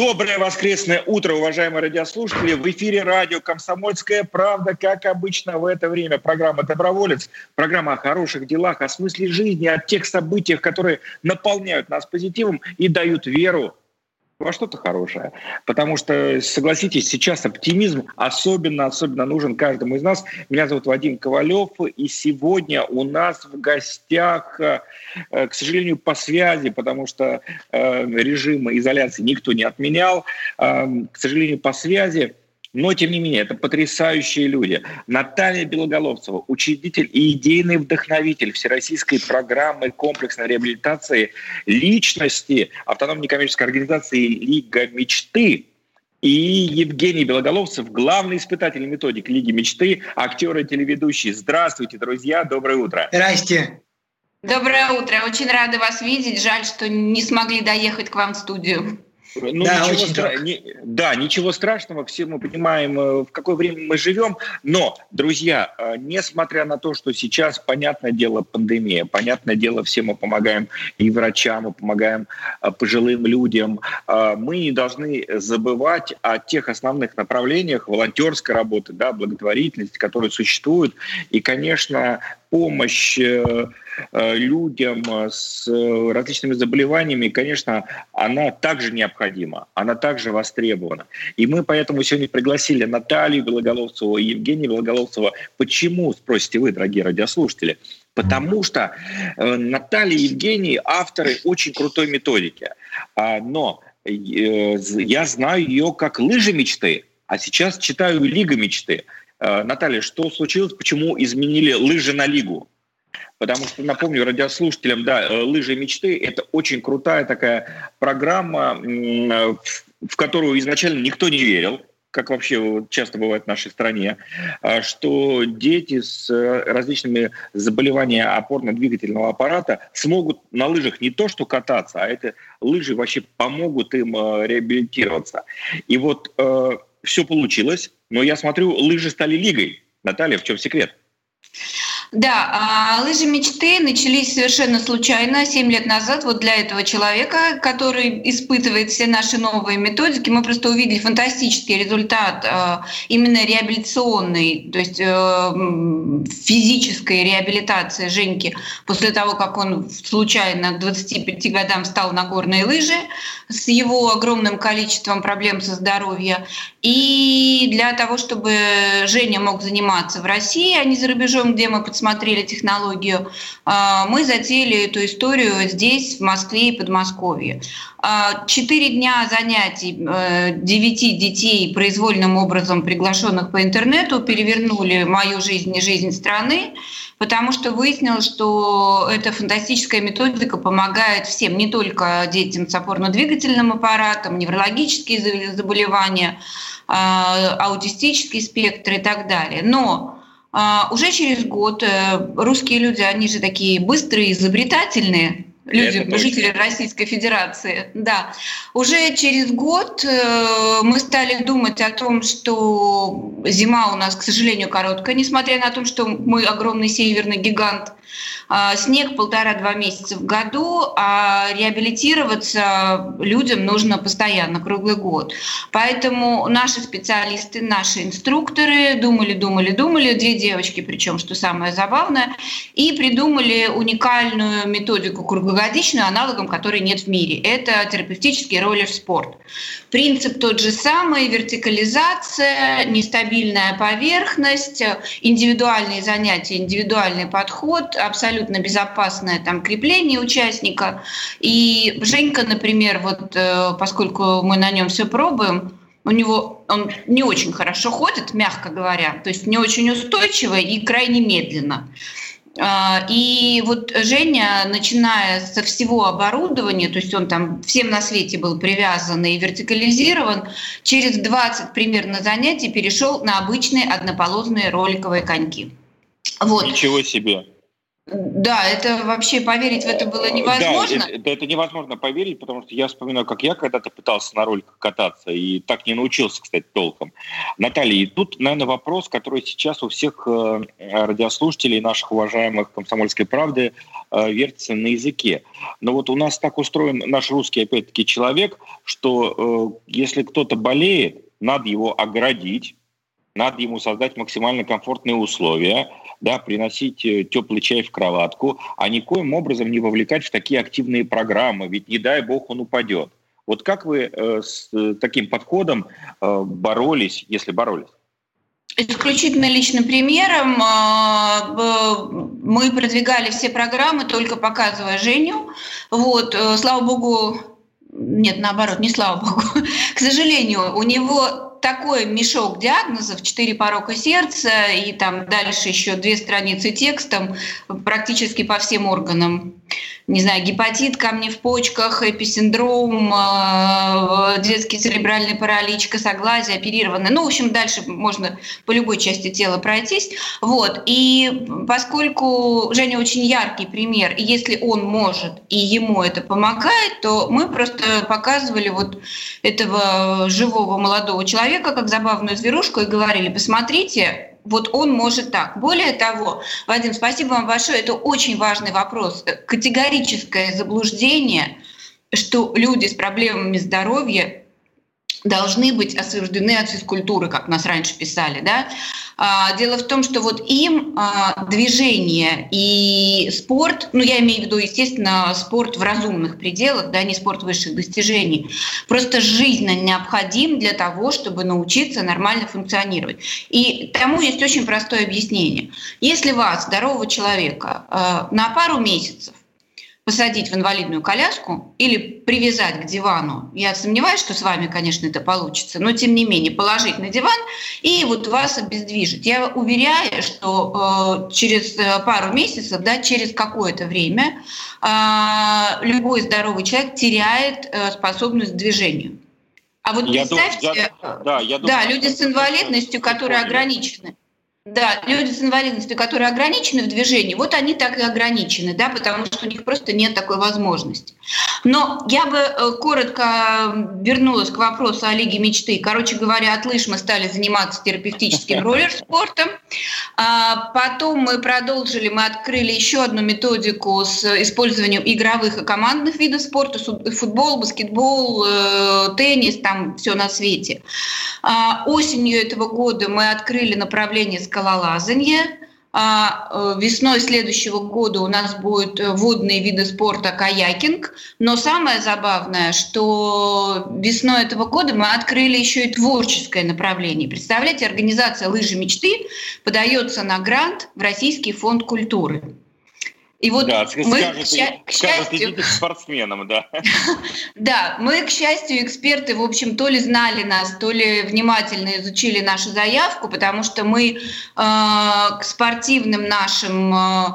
Доброе воскресное утро, уважаемые радиослушатели. В эфире радио «Комсомольская правда», как обычно в это время. Программа «Доброволец», программа о хороших делах, о смысле жизни, о тех событиях, которые наполняют нас позитивом и дают веру во что-то хорошее. Потому что, согласитесь, сейчас оптимизм особенно, особенно нужен каждому из нас. Меня зовут Вадим Ковалев, и сегодня у нас в гостях, э, к сожалению, по связи, потому что э, режим изоляции никто не отменял, э, к сожалению, по связи но, тем не менее, это потрясающие люди. Наталья Белоголовцева, учредитель и идейный вдохновитель Всероссийской программы комплексной реабилитации личности автономной некоммерческой организации «Лига мечты», и Евгений Белоголовцев, главный испытатель методик Лиги мечты, актер и телеведущий. Здравствуйте, друзья, доброе утро. Здрасте. Доброе утро. Очень рада вас видеть. Жаль, что не смогли доехать к вам в студию. Ну, да, ничего стра... не... да, ничего страшного, все мы понимаем, э, в какое время мы живем. Но, друзья, э, несмотря на то, что сейчас, понятное дело, пандемия, понятное дело, все мы помогаем и врачам, мы помогаем э, пожилым людям, мы не должны забывать о тех основных направлениях волонтерской работы, да, благотворительности, которые существуют. И, конечно, помощь э, э, людям с различными заболеваниями, конечно, она также необходима, она также востребована. И мы поэтому сегодня пригласили Наталью Белоголовцеву и Евгения Белоголовцева. Почему, спросите вы, дорогие радиослушатели? Потому что э, Наталья и Евгений авторы очень крутой методики. А, но я знаю ее как лыжи мечты, а сейчас читаю Лига мечты. Э, Наталья, что случилось, почему изменили лыжи на лигу? Потому что, напомню радиослушателям, да, э, «Лыжи мечты» — это очень крутая такая программа, в которую изначально никто не верил, как вообще часто бывает в нашей стране, а, что дети с э, различными заболеваниями опорно-двигательного аппарата смогут на лыжах не то что кататься, а это лыжи вообще помогут им реабилитироваться. И вот все получилось, но я смотрю, лыжи стали лигой. Наталья, в чем секрет? Да, а лыжи мечты начались совершенно случайно, 7 лет назад, вот для этого человека, который испытывает все наши новые методики. Мы просто увидели фантастический результат а, именно реабилитационный, то есть э, физической реабилитации Женьки после того, как он случайно к 25 годам стал на горные лыжи с его огромным количеством проблем со здоровьем. И для того, чтобы Женя мог заниматься в России, а не за рубежом, где мы подсмотрели технологию, а, мы затеяли эту историю здесь, в Москве и Подмосковье. А, четыре дня занятий э, девяти детей, произвольным образом приглашенных по интернету, перевернули мою жизнь и жизнь страны, потому что выяснилось, что эта фантастическая методика помогает всем, не только детям с опорно-двигательным аппаратом, неврологические заболевания, а, аутистический спектр и так далее. Но уже через год э, русские люди, они же такие быстрые, изобретательные, люди, жители Российской Федерации. Да. Уже через год э, мы стали думать о том, что зима у нас, к сожалению, короткая, несмотря на то, что мы огромный северный гигант. А, снег полтора-два месяца в году, а реабилитироваться людям нужно постоянно, круглый год. Поэтому наши специалисты, наши инструкторы думали, думали, думали, две девочки, причем, что самое забавное, и придумали уникальную методику круглогодичную, аналогом которой нет в мире. Это терапевтический роллер-спорт. Принцип тот же самый, вертикализация, нестабильная поверхность, индивидуальные занятия, индивидуальный подход, абсолютно безопасное там крепление участника. И Женька, например, вот э, поскольку мы на нем все пробуем, у него он не очень хорошо ходит, мягко говоря, то есть не очень устойчиво и крайне медленно. А, и вот Женя, начиная со всего оборудования, то есть он там всем на свете был привязан и вертикализирован, через 20 примерно занятий перешел на обычные однополозные роликовые коньки. Вот. Ничего себе! Да, это вообще поверить в это было невозможно. Да, это, это невозможно поверить, потому что я вспоминаю, как я когда-то пытался на роликах кататься и так не научился, кстати, толком. Наталья, и тут, наверное, вопрос, который сейчас у всех э, радиослушателей, наших уважаемых «Комсомольской правды» э, вертится на языке. Но вот у нас так устроен наш русский, опять-таки, человек, что э, если кто-то болеет, надо его оградить, надо ему создать максимально комфортные условия, да, приносить э, теплый чай в кроватку, а никоим образом не вовлекать в такие активные программы, ведь не дай бог он упадет. Вот как вы э, с э, таким подходом боролись, если боролись? Исключительно личным примером мы продвигали все программы, только показывая Женю. Вот, слава богу, нет, наоборот, не слава богу. К сожалению, у него такой мешок диагнозов, четыре порока сердца и там дальше еще две страницы текстом практически по всем органам не знаю, гепатит, камни в почках, эписиндром, э, детский церебральный паралич, косоглазие, оперированный. Ну, в общем, дальше можно по любой части тела пройтись. Вот. И поскольку Женя очень яркий пример, и если он может, и ему это помогает, то мы просто показывали вот этого живого молодого человека как забавную зверушку и говорили, посмотрите, вот он может так. Более того, Вадим, спасибо вам большое, это очень важный вопрос. Категорическое заблуждение, что люди с проблемами здоровья должны быть освобождены от физкультуры, как нас раньше писали. Да? А, дело в том, что вот им а, движение и спорт, ну я имею в виду, естественно, спорт в разумных пределах, да, не спорт высших достижений, просто жизненно необходим для того, чтобы научиться нормально функционировать. И тому есть очень простое объяснение. Если вас, здорового человека, а, на пару месяцев посадить в инвалидную коляску или привязать к дивану. Я сомневаюсь, что с вами, конечно, это получится, но тем не менее положить на диван и вот вас обездвижить. Я уверяю, что э, через э, пару месяцев, да, через какое-то время э, любой здоровый человек теряет э, способность к движению. А вот я представьте, дум, я, да, я думаю, да, люди с инвалидностью, которые ограничены. Да, люди с инвалидностью, которые ограничены в движении, вот они так и ограничены, да, потому что у них просто нет такой возможности. Но я бы э, коротко вернулась к вопросу о Лиге мечты. Короче говоря, от лыж мы стали заниматься терапевтическим роллер-спортом. А потом мы продолжили, мы открыли еще одну методику с использованием игровых и командных видов спорта, футбол, баскетбол, э, теннис, там все на свете. А осенью этого года мы открыли направление скалолазание. А э, весной следующего года у нас будут водные виды спорта каякинг. Но самое забавное, что весной этого года мы открыли еще и творческое направление. Представляете, организация «Лыжи мечты» подается на грант в Российский фонд культуры. И вот да, мы, скажет, к, счастью, к спортсменам, да. Да, мы, к счастью, эксперты, в общем, то ли знали нас, то ли внимательно изучили нашу заявку, потому что мы э, к спортивным нашим э,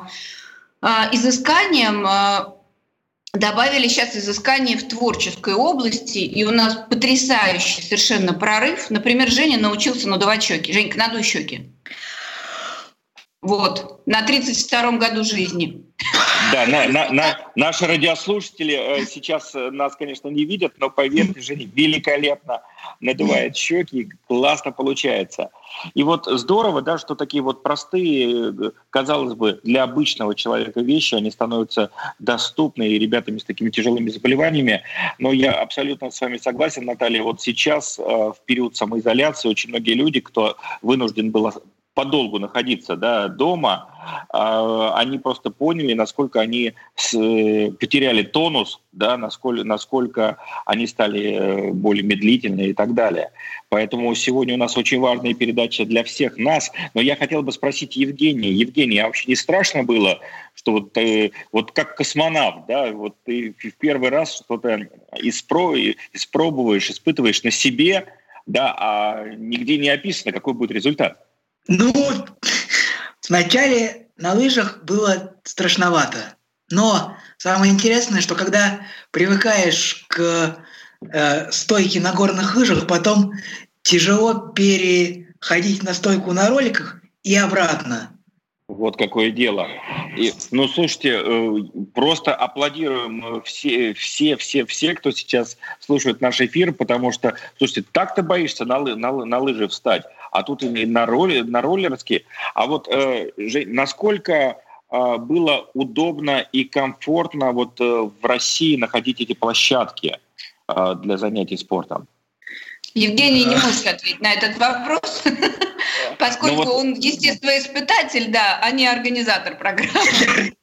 э, изысканиям э, добавили сейчас изыскание в творческой области, и у нас потрясающий совершенно прорыв. Например, Женя научился надувать щеки. Женька, надуй щеки. Вот, на 32-м году жизни. Да, на, на, на, наши радиослушатели э, сейчас э, нас, конечно, не видят, но поверьте, Женя великолепно надувает щеки, классно получается. И вот здорово, да, что такие вот простые, э, казалось бы, для обычного человека вещи, они становятся доступны и ребятами с такими тяжелыми заболеваниями. Но я абсолютно с вами согласен, Наталья, вот сейчас в период самоизоляции очень многие люди, кто вынужден был подолгу находиться да, дома, а, они просто поняли, насколько они потеряли тонус, да, насколько, насколько они стали э, более медлительны и так далее. Поэтому сегодня у нас очень важная передача для всех нас. Но я хотел бы спросить Евгения. Евгений, а вообще не страшно было, что вот, ты, вот как космонавт, да, вот ты в первый раз что-то испро, испробуешь, испытываешь на себе, да, а нигде не описано, какой будет результат? Ну, вначале на лыжах было страшновато. Но самое интересное, что когда привыкаешь к э, стойке на горных лыжах, потом тяжело переходить на стойку на роликах и обратно. Вот какое дело. И, ну, слушайте, э, просто аплодируем все, все, все, все, кто сейчас слушает наш эфир, потому что, слушайте, так ты боишься на, на, на лыжи встать, а тут и на, роли, на роллерские. А вот э, Жень, насколько э, было удобно и комфортно вот э, в России находить эти площадки э, для занятий спортом? Евгений не может ответить на этот вопрос, поскольку ну он естествоиспытатель, да, а не организатор программы.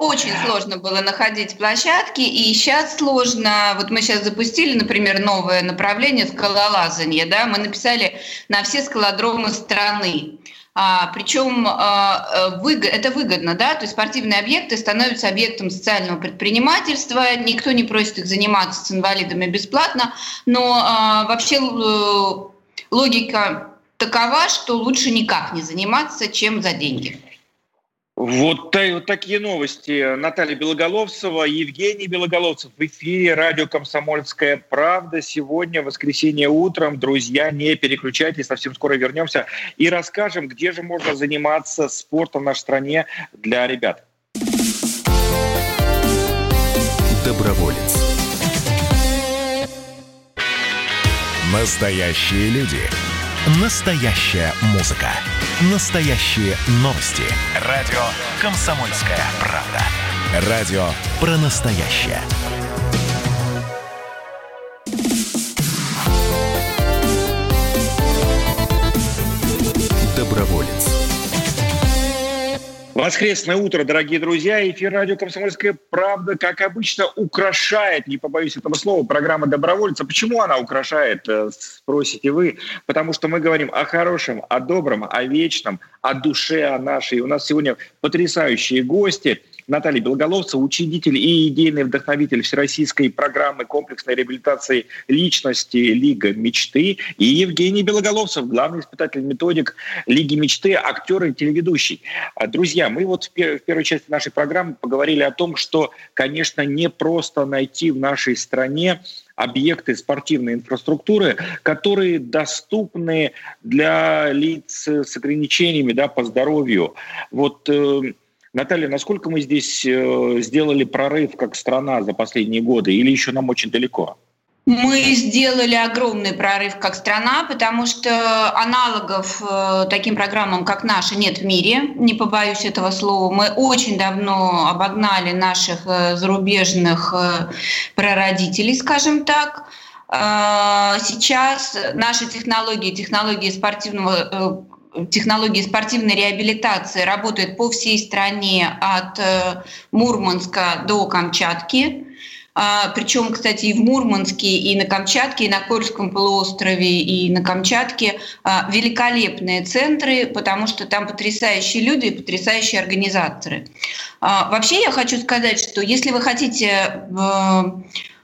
Очень сложно было находить площадки, и сейчас сложно. Вот мы сейчас запустили, например, новое направление скалолазание, да, мы написали на все скалодромы страны. А, причем а, выгод, это выгодно, да, то есть спортивные объекты становятся объектом социального предпринимательства, никто не просит их заниматься с инвалидами бесплатно, но а, вообще э, логика такова, что лучше никак не заниматься, чем за деньги. Вот, вот такие новости. Наталья Белоголовцева, Евгений Белоголовцев в эфире радио «Комсомольская правда». Сегодня, воскресенье утром. Друзья, не переключайтесь, совсем скоро вернемся и расскажем, где же можно заниматься спортом в нашей стране для ребят. Доброволец. Настоящие люди. Настоящая музыка. Настоящие новости. Радио «Комсомольская правда». Радио про настоящее. Воскресное утро, дорогие друзья. Эфир радио «Комсомольская правда», как обычно, украшает, не побоюсь этого слова, программа «Добровольца». Почему она украшает, э, спросите вы? Потому что мы говорим о хорошем, о добром, о вечном, о душе, о нашей. У нас сегодня потрясающие гости – Наталья Белоголовцева, учредитель и идейный вдохновитель Всероссийской программы комплексной реабилитации личности «Лига мечты», и Евгений Белоголовцев, главный испытатель-методик Лиги мечты, актер и телеведущий. А, друзья, мы вот в первой части нашей программы поговорили о том, что, конечно, не просто найти в нашей стране объекты спортивной инфраструктуры, которые доступны для лиц с ограничениями да, по здоровью. Вот э, Наталья, насколько мы здесь э, сделали прорыв как страна за последние годы или еще нам очень далеко? Мы сделали огромный прорыв как страна, потому что аналогов э, таким программам, как наши, нет в мире, не побоюсь этого слова. Мы очень давно обогнали наших э, зарубежных прародителей, скажем так. Сейчас наши технологии, технологии спортивного технологии спортивной реабилитации работают по всей стране от э, Мурманска до Камчатки. А, Причем, кстати, и в Мурманске, и на Камчатке, и на Кольском полуострове, и на Камчатке а, великолепные центры, потому что там потрясающие люди и потрясающие организаторы. А, вообще я хочу сказать, что если вы хотите э,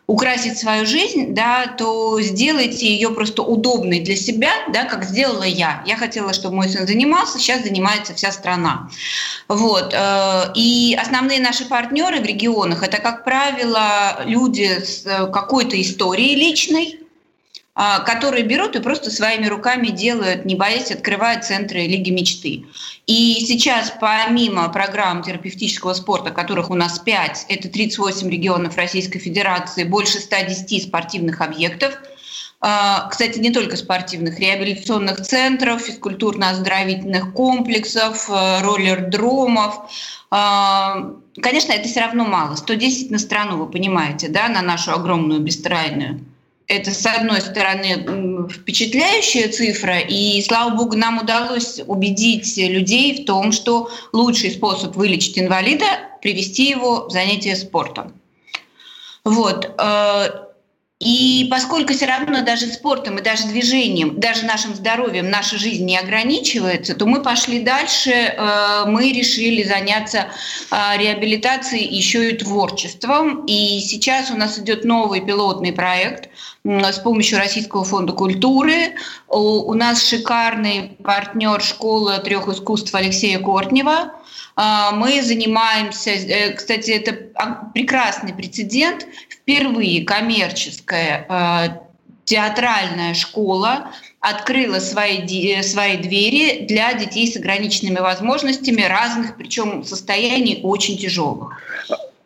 украсить свою жизнь, да, то сделайте ее просто удобной для себя, да, как сделала я. Я хотела, чтобы мой сын занимался, сейчас занимается вся страна. Вот. Э, и основные наши партнеры в регионах это, как правило, люди с э, какой-то историей личной, которые берут и просто своими руками делают, не боясь, открывают центры Лиги мечты. И сейчас, помимо программ терапевтического спорта, которых у нас 5, это 38 регионов Российской Федерации, больше 110 спортивных объектов, а, кстати, не только спортивных, реабилитационных центров, физкультурно-оздоровительных комплексов, э, роллер-дромов. А, конечно, это все равно мало. 110 на страну, вы понимаете, да, на нашу огромную бестрайную это, с одной стороны, впечатляющая цифра, и, слава богу, нам удалось убедить людей в том, что лучший способ вылечить инвалида – привести его в занятие спортом. Вот. Э, и поскольку все равно даже спортом и даже движением, даже нашим здоровьем наша жизнь не ограничивается, то мы пошли дальше, э, мы решили заняться э, реабилитацией еще и творчеством. И сейчас у нас идет новый пилотный проект. С помощью Российского фонда культуры. У нас шикарный партнер школы трех искусств Алексея Кортнева. А, мы занимаемся, э, кстати, это прекрасный прецедент, впервые коммерческая а, театральная школа открыла свои, свои двери для детей с ограниченными возможностями разных, причем состояний очень тяжелых.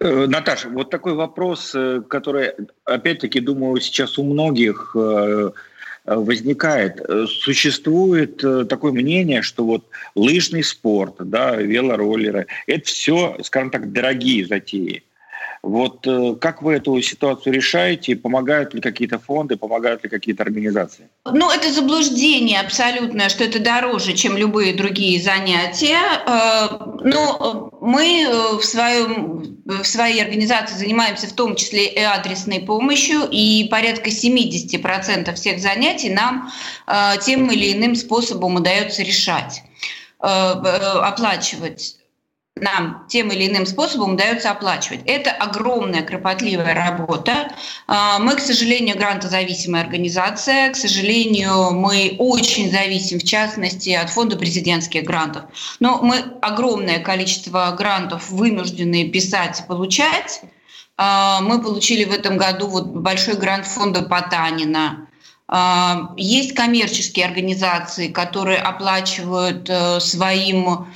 Э, Наташа, вот такой вопрос, э, который, опять-таки, думаю, сейчас у многих э, возникает. Существует такое мнение, что вот лыжный спорт, да, велороллеры, это все, скажем так, дорогие затеи. Вот э, как вы эту ситуацию решаете? Помогают ли какие-то фонды, помогают ли какие-то организации? Ну, это заблуждение абсолютное, что это дороже, чем любые другие занятия. Э, но мы э, в, своем, в своей организации занимаемся в том числе и адресной помощью, и порядка 70% всех занятий нам тем или иным способом удается решать оплачивать нам тем или иным способом удается оплачивать. Это огромная кропотливая работа. А, мы, к сожалению, грантозависимая организация. К сожалению, мы очень зависим, в частности, от фонда президентских грантов. Но мы огромное количество грантов вынуждены писать получать. А, мы получили в этом году вот большой грант фонда Потанина есть коммерческие организации, которые оплачивают э, своим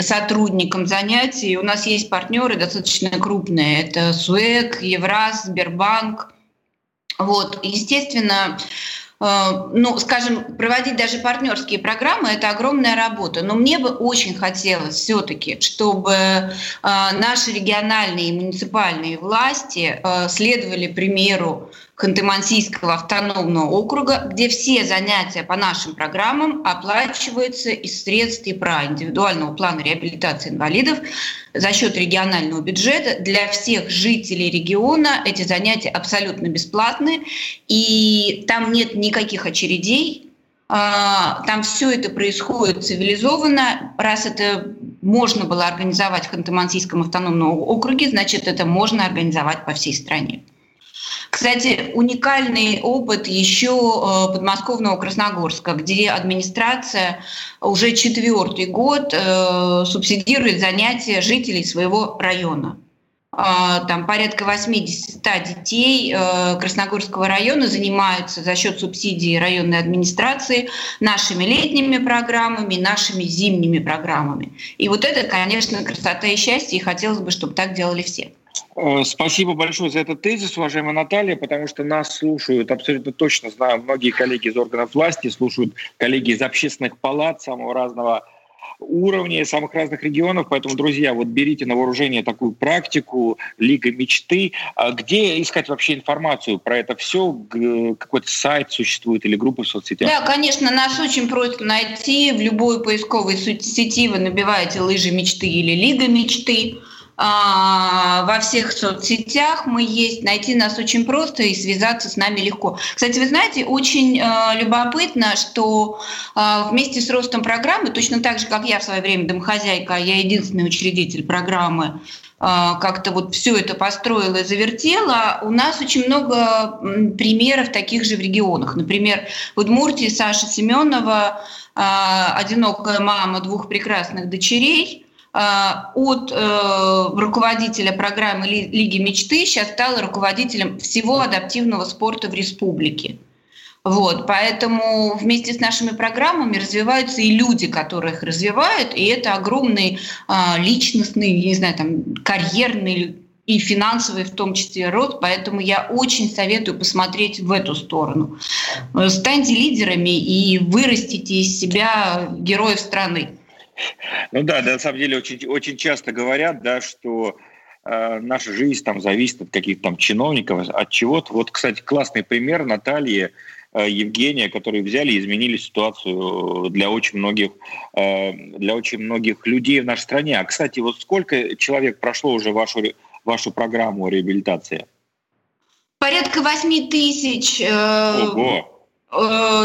сотрудникам занятия. У нас есть партнеры достаточно крупные. Это СУЭК, Евраз, Сбербанк. Вот. Естественно, Э, ну, скажем, проводить даже партнерские программы – это огромная работа. Но мне бы очень хотелось все-таки, чтобы э, наши региональные и муниципальные власти следовали примеру Ханты-Мансийского автономного округа, где все занятия по нашим программам оплачиваются из средств ИПРА, индивидуального плана реабилитации инвалидов, за счет регионального бюджета. Для всех жителей региона эти занятия абсолютно бесплатны, и там нет никаких очередей, а, там все это происходит цивилизованно. Раз это можно было организовать в Ханты-Мансийском автономном округе, значит, это можно организовать по всей стране. Кстати, уникальный опыт еще э, подмосковного Красногорска, где администрация уже четвертый год э, субсидирует занятия жителей своего района. А, там порядка 80 детей э, Красногорского района занимаются за счет субсидий районной администрации нашими летними программами, нашими зимними программами. И вот это, конечно, красота и счастье, и хотелось бы, чтобы так делали все. Э, спасибо большое за этот тезис, уважаемая Наталья, потому что нас слушают, абсолютно точно знаю, многие коллеги из органов власти, слушают коллеги из общественных палат самого разного уровня, самых разных регионов. Поэтому, друзья, вот берите на вооружение такую практику Лига мечты. А где искать вообще информацию про это все? Какой-то сайт существует или группа в соцсетях? Да, конечно, нас очень просто найти. В любой поисковой сети вы набиваете «Лыжи мечты» или «Лига мечты». А, во всех соцсетях мы есть, найти нас очень просто и связаться с нами легко. Кстати, вы знаете, очень э, любопытно, что э, вместе с ростом программы, точно так же, как я в свое время домохозяйка, я единственный учредитель программы, э, как-то вот все это построила и завертела, у нас очень много примеров таких же в регионах. Например, в Удмуртии Саша Семенова, э, одинокая мама двух прекрасных дочерей – а, от э, руководителя программы Лиги мечты сейчас стала руководителем всего адаптивного спорта в республике. Вот, поэтому вместе с нашими программами развиваются и люди, которые их развивают, и это огромный а, личностный, не знаю, там, карьерный и финансовый в том числе рост, поэтому я очень советую посмотреть в эту сторону. Станьте лидерами и вырастите из себя героев страны. Ну да, да, на самом деле очень, очень часто говорят, да, что э, наша жизнь там зависит от каких-то там чиновников, от чего-то. Вот, кстати, классный пример Натальи, э, Евгения, которые взяли и изменили ситуацию для очень многих, э, для очень многих людей в нашей стране. А, кстати, вот сколько человек прошло уже вашу, вашу программу реабилитации? Порядка 8 тысяч. Э, Ого Э,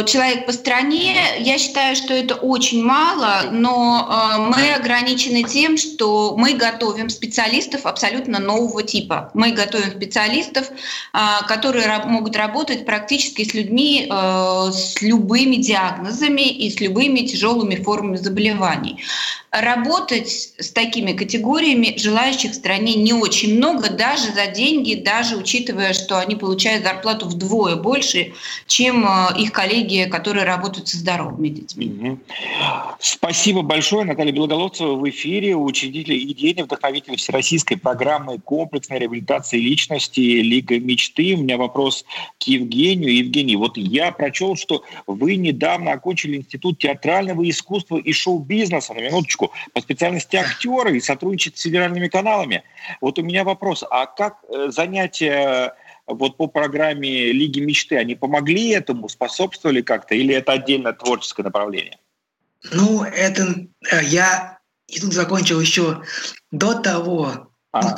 человек по стране, я считаю, что это очень мало, но э, мы ограничены тем, что мы готовим специалистов абсолютно нового типа. Мы готовим специалистов, э, которые могут работать практически с людьми с любыми диагнозами и с любыми тяжелыми формами заболеваний. Работать с такими категориями желающих в стране не очень много, даже за деньги, даже учитывая, что они получают зарплату вдвое больше, чем их коллеги, которые работают со здоровыми детьми. Спасибо большое. Наталья Белоголовцева в эфире, учредитель идейный вдохновитель Всероссийской программы комплексной реабилитации личности «Лига мечты». У меня вопрос к Евгению. Евгений, вот я прочел, что вы недавно окончили Институт театрального искусства и шоу-бизнеса, на минуточку, по специальности актера и сотрудничаете с федеральными каналами. Вот у меня вопрос, а как э, занятия вот по программе Лиги мечты, они помогли этому, способствовали как-то, или это отдельное творческое направление? Ну, это э, я и тут закончил еще до того. А.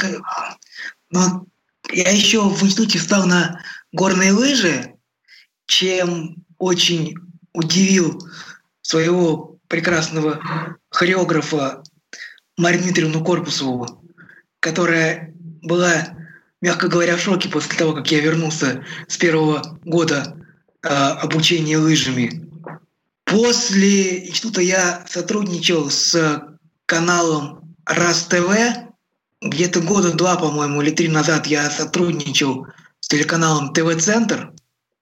Но я еще в институте встал на горные лыжи, чем очень удивил своего прекрасного хореографа Марину Дмитриевну Корпусову, которая была мягко говоря, в шоке после того, как я вернулся с первого года э, обучения лыжами. После института я сотрудничал с каналом РАС ТВ. Где-то года два, по-моему, или три назад я сотрудничал с телеканалом ТВ-центр.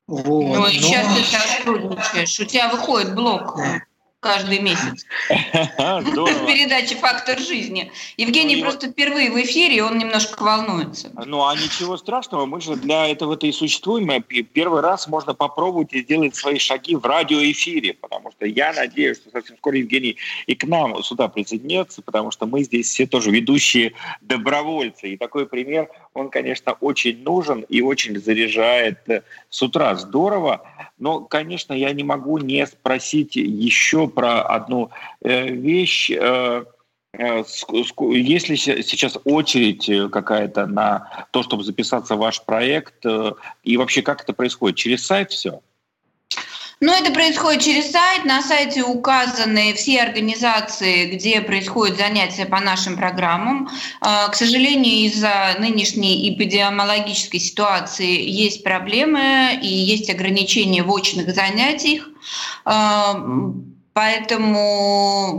Вот. Ну и Но... сейчас ты сотрудничаешь. У тебя выходит блок. Да каждый месяц. Передача «Фактор жизни». Евгений ну, просто впервые в эфире, он немножко волнуется. Ну, а ничего страшного, мы же для этого-то и существуем. Первый раз можно попробовать и сделать свои шаги в радиоэфире, потому что я надеюсь, что совсем скоро Евгений и к нам сюда присоединится, потому что мы здесь все тоже ведущие добровольцы. И такой пример, он, конечно, очень нужен и очень заряжает э, с утра. Здорово. Но, конечно, я не могу не спросить еще про одну э, вещь. Э, если сейчас очередь какая-то на то, чтобы записаться в ваш проект, и вообще как это происходит? Через сайт все? Ну, это происходит через сайт. На сайте указаны все организации, где происходят занятия по нашим программам. К сожалению, из-за нынешней эпидемиологической ситуации есть проблемы и есть ограничения в очных занятиях. Поэтому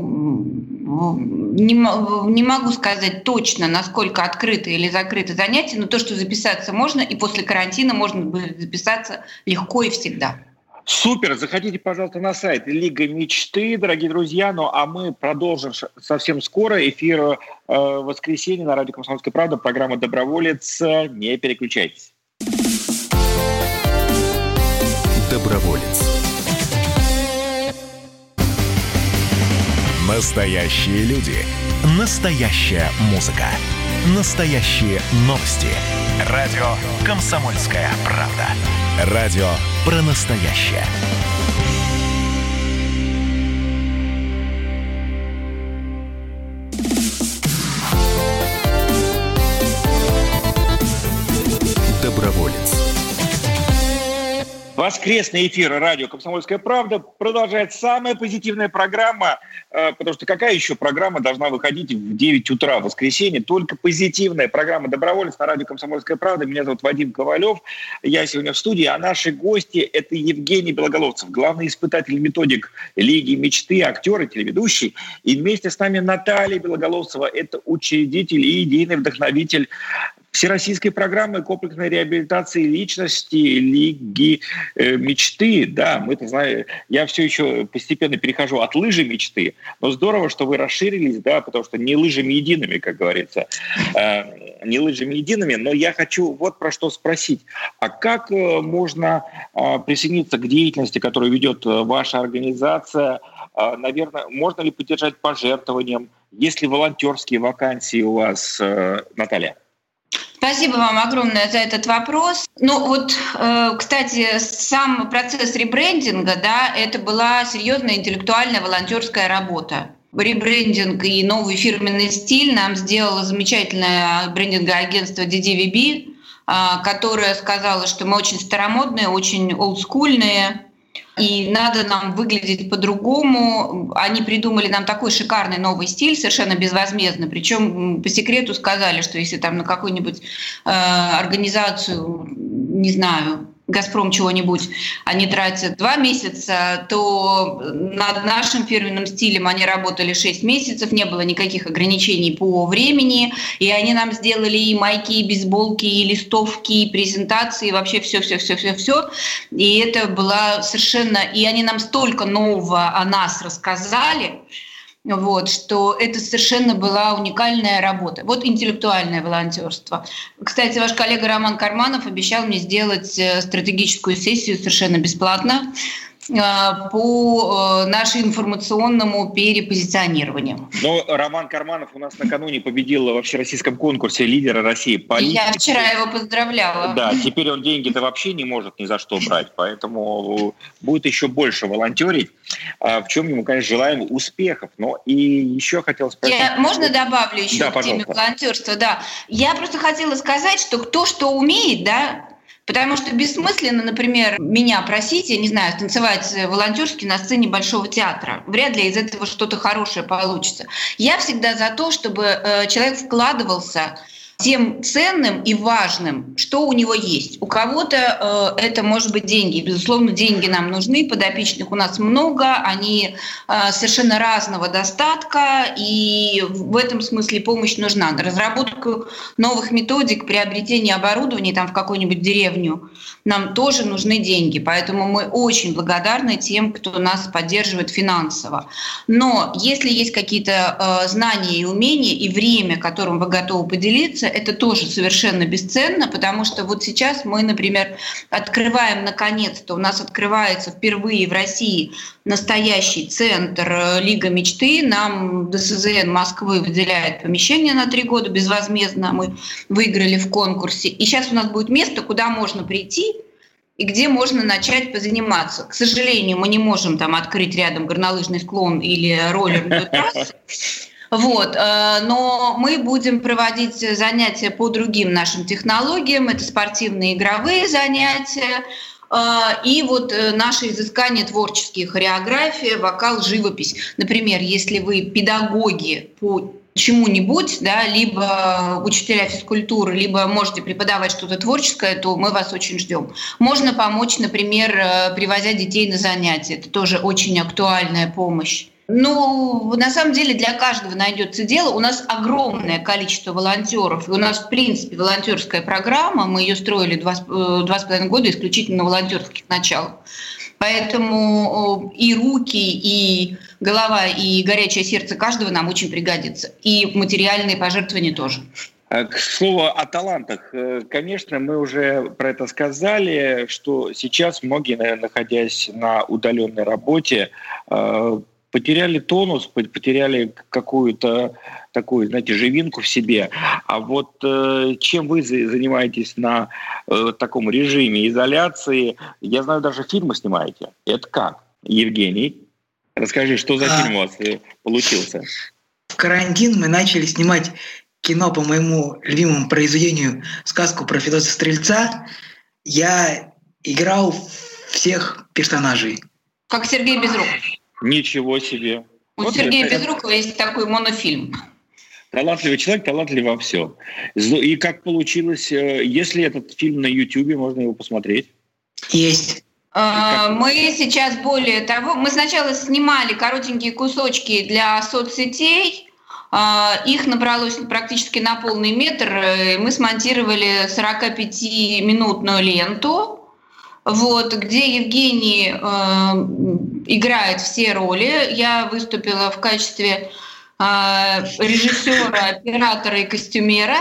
не, могу сказать точно, насколько открыты или закрыты занятия, но то, что записаться можно, и после карантина можно будет записаться легко и всегда. Супер! Заходите, пожалуйста, на сайт Лига мечты, дорогие друзья. Ну а мы продолжим совсем скоро эфир э, воскресенье на радио «Комсомольская правда», программа «Доброволец». Не переключайтесь. Доброволец. Настоящие люди. Настоящая музыка. Настоящие новости. Радио «Комсомольская правда». Радио про настоящее. Воскресный эфир радио «Комсомольская правда» продолжает самая позитивная программа, э, потому что какая еще программа должна выходить в 9 утра в воскресенье? Только позитивная программа «Доброволец» на радио «Комсомольская правда». Меня зовут Вадим Ковалев, я сегодня в студии, а наши гости – это Евгений Белоголовцев, главный испытатель методик Лиги мечты, актер и телеведущий. И вместе с нами Наталья Белоголовцева – это учредитель и идейный вдохновитель Всероссийской программы комплексной реабилитации личности Лиги э, мечты. Да, мы это знаем. Я все еще постепенно перехожу от лыжи мечты, но здорово, что вы расширились, да, потому что не лыжами едиными, как говорится, э, не лыжами едиными. Но я хочу вот про что спросить. А как э, можно э, присоединиться к деятельности, которую ведет э, ваша организация? Э, наверное, можно ли поддержать пожертвованием? Есть ли волонтерские вакансии у вас, э, Наталья? Спасибо вам огромное за этот вопрос. Ну вот, э, кстати, сам процесс ребрендинга, да, это была серьезная интеллектуальная волонтерская работа. Ребрендинг и новый фирменный стиль нам сделало замечательное брендинговое агентство DDVB, э, которое сказало, что мы очень старомодные, очень олдскульные, и надо нам выглядеть по-другому. Они придумали нам такой шикарный новый стиль, совершенно безвозмездно. Причем по секрету сказали, что если там на какую-нибудь э, организацию, не знаю, Газпром чего-нибудь, они тратят два месяца, то над нашим фирменным стилем они работали шесть месяцев, не было никаких ограничений по времени, и они нам сделали и майки, и бейсболки, и листовки, и презентации, и вообще все-все-все-все-все. И это было совершенно... И они нам столько нового о нас рассказали, вот, что это совершенно была уникальная работа. Вот интеллектуальное волонтерство. Кстати, ваш коллега Роман Карманов обещал мне сделать э, стратегическую сессию совершенно бесплатно по э, нашему информационному перепозиционированию. Но Роман Карманов у нас накануне победил в российском конкурсе лидера России по Я вчера его поздравляла. Да, теперь он деньги-то вообще не может ни за что брать, поэтому будет еще больше волонтерить, а в чем ему, конечно, желаем успехов. Но и еще хотел спросить... Я, можно добавлю еще да, к теме волонтерства? Да. Я просто хотела сказать, что кто что умеет, да, Потому что бессмысленно, например, меня просить, я не знаю, танцевать волонтерски на сцене Большого театра. Вряд ли из этого что-то хорошее получится. Я всегда за то, чтобы э, человек вкладывался тем ценным и важным, что у него есть. У кого-то э, это может быть деньги. Безусловно, деньги нам нужны, подопечных у нас много, они э, совершенно разного достатка, и в этом смысле помощь нужна. На разработку новых методик, приобретение оборудования там в какую-нибудь деревню нам тоже нужны деньги. Поэтому мы очень благодарны тем, кто нас поддерживает финансово. Но если есть какие-то э, знания и умения, и время, которым вы готовы поделиться, это тоже совершенно бесценно, потому что вот сейчас мы, например, открываем наконец-то, у нас открывается впервые в России настоящий центр э, Лига мечты. Нам ДСЗН Москвы выделяет помещение на три года безвозмездно. Мы выиграли в конкурсе. И сейчас у нас будет место, куда можно прийти и где можно начать позаниматься. К сожалению, мы не можем там открыть рядом горнолыжный склон или роллерную трассу, вот. Э, но мы будем проводить занятия по другим нашим технологиям. Это спортивные игровые занятия, э, и вот э, наши изыскания творческие, хореография, вокал, живопись. Например, если вы педагоги по чему-нибудь, да, либо учителя физкультуры, либо можете преподавать что-то творческое, то мы вас очень ждем. Можно помочь, например, привозя детей на занятия. Это тоже очень актуальная помощь. Ну, на самом деле для каждого найдется дело. У нас огромное количество волонтеров. И у нас, в принципе, волонтерская программа. Мы ее строили два, э, два с половиной года исключительно на волонтерских началах. Поэтому и руки, и голова, и горячее сердце каждого нам очень пригодится. И материальные пожертвования тоже. А, к слову о талантах. Э, конечно, мы уже про это сказали, что сейчас многие, находясь на удаленной работе, э, потеряли тонус, потеряли какую-то такую, знаете, живинку в себе. А вот э, чем вы занимаетесь на э, таком режиме изоляции? Я знаю, даже фильмы снимаете. Это как? Евгений, расскажи, что за а... фильм у вас э, получился? В карантин мы начали снимать кино по моему любимому произведению «Сказку про Федоса Стрельца». Я играл всех персонажей. Как Сергей Безруков. Ничего себе. У вот Сергея это... Безрукова есть такой монофильм. Талантливый человек, талантливый во всем. И как получилось, э, если этот фильм на YouTube, можно его посмотреть? Есть. А, мы сейчас более того, мы сначала снимали коротенькие кусочки для соцсетей, а, их набралось практически на полный метр. Мы смонтировали 45-минутную ленту, вот, где Евгений э, играет все роли. Я выступила в качестве э, режиссера, оператора и костюмера.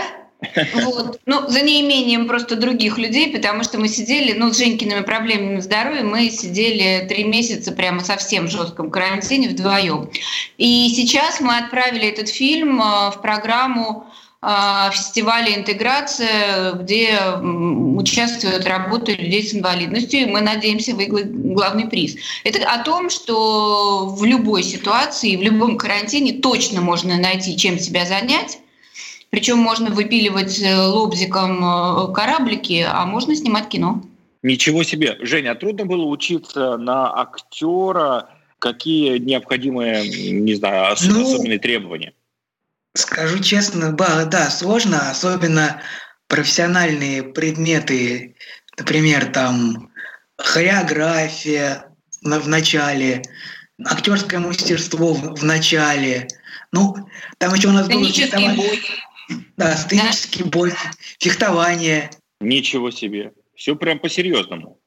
Вот. Ну, за неимением просто других людей, потому что мы сидели, ну, с Женькиными проблемами здоровья, мы сидели три месяца прямо совсем в жестком карантине вдвоем. И сейчас мы отправили этот фильм э, в программу фестивале «Интеграция», где участвуют работы людей с инвалидностью, и мы надеемся выиграть главный приз. Это о том, что в любой ситуации, в любом карантине точно можно найти, чем себя занять, причем можно выпиливать э, лобзиком э, кораблики, а можно снимать кино. Ничего себе. Женя, а трудно было учиться на актера? Какие необходимые, не знаю, ну, особенные требования? Скажу честно, да, сложно, особенно профессиональные предметы, например, там хореография в начале, актерское мастерство в начале. Ну, там еще у нас было фехтование. бой. Да, сценический да? бой, фехтование. Ничего себе. Все прям по-серьезному.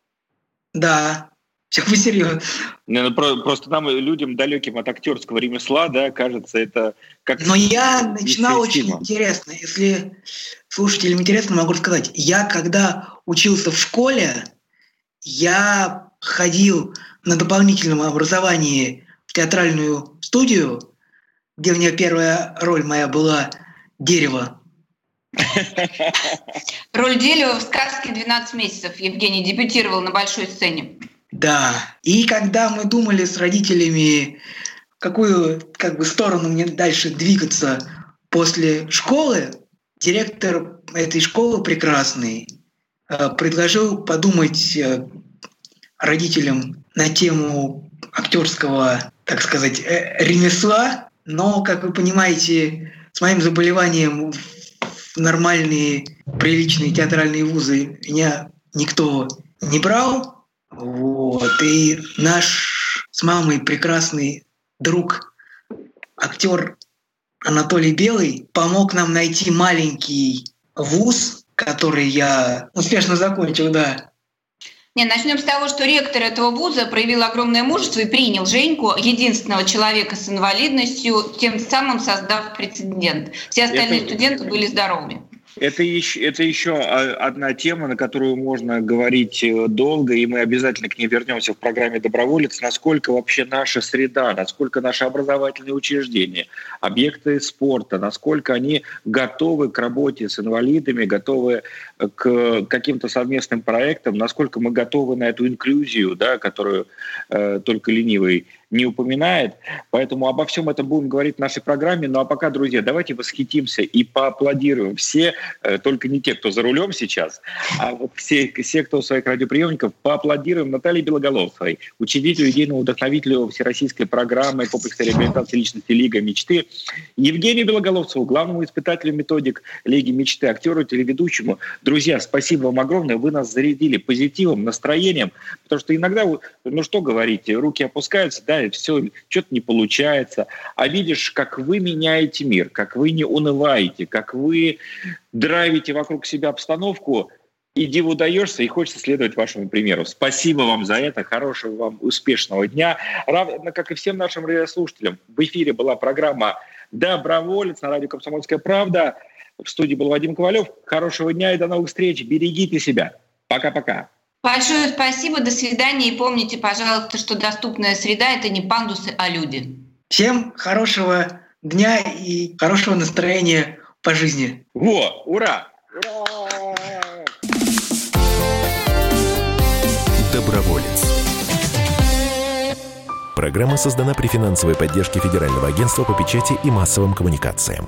Да, все по-серьезному. Ну, просто нам, людям, далеким от актерского ремесла, да, кажется, это как... Но я начинал очень интересно. Если слушателям интересно, могу сказать. Я, когда учился в школе, я ходил на дополнительном образовании в театральную студию, где у меня первая роль моя была «Дерево». Роль дерева в сказке «12 месяцев» Евгений дебютировал на большой сцене. Да. И когда мы думали с родителями, какую как бы, сторону мне дальше двигаться после школы, директор этой школы прекрасный э, предложил подумать э, родителям на тему актерского, так сказать, э, ремесла. Но, как вы понимаете, с моим заболеванием в нормальные, приличные театральные вузы меня никто не брал. Вот. И наш с мамой прекрасный друг, актер Анатолий Белый, помог нам найти маленький вуз, который я успешно закончил, да. Не, начнем с того, что ректор этого вуза проявил огромное мужество и принял Женьку, единственного человека с инвалидностью, тем самым создав прецедент. Все остальные Это... студенты были здоровыми. Это еще, это еще одна тема, на которую можно говорить э, долго, и мы обязательно к ней вернемся в программе «Доброволец», насколько вообще наша среда, насколько наши образовательные учреждения, объекты спорта, насколько они готовы к работе с инвалидами, готовы к каким-то совместным проектам, насколько мы готовы на эту инклюзию, да, которую э, только ленивый не упоминает. Поэтому обо всем этом будем говорить в нашей программе. Ну а пока, друзья, давайте восхитимся и поаплодируем все, э, только не те, кто за рулем сейчас, а вот все, все кто у своих радиоприемников, поаплодируем Наталье Белоголовцевой, учредителю идейного вдохновителю Всероссийской программы комплексной реабилитации личности Лига мечты, Евгению Белоголовцеву, главному испытателю методик Лиги мечты, актеру, телеведущему. Друзья, спасибо вам огромное, вы нас зарядили позитивом, настроением, потому что иногда, ну что говорить, руки опускаются, да, все, что-то не получается. А видишь, как вы меняете мир, как вы не унываете, как вы драйвите вокруг себя обстановку, и диву и хочется следовать вашему примеру. Спасибо вам за это, хорошего вам успешного дня. Равно как и всем нашим радиослушателям, в эфире была программа «Доброволец» на радио «Комсомольская правда». В студии был Вадим Ковалев. Хорошего дня и до новых встреч. Берегите себя. Пока-пока. Большое спасибо, до свидания. И помните, пожалуйста, что доступная среда – это не пандусы, а люди. Всем хорошего дня и хорошего настроения по жизни. Во, ура! Ура! Доброволец. Программа создана при финансовой поддержке Федерального агентства по печати и массовым коммуникациям.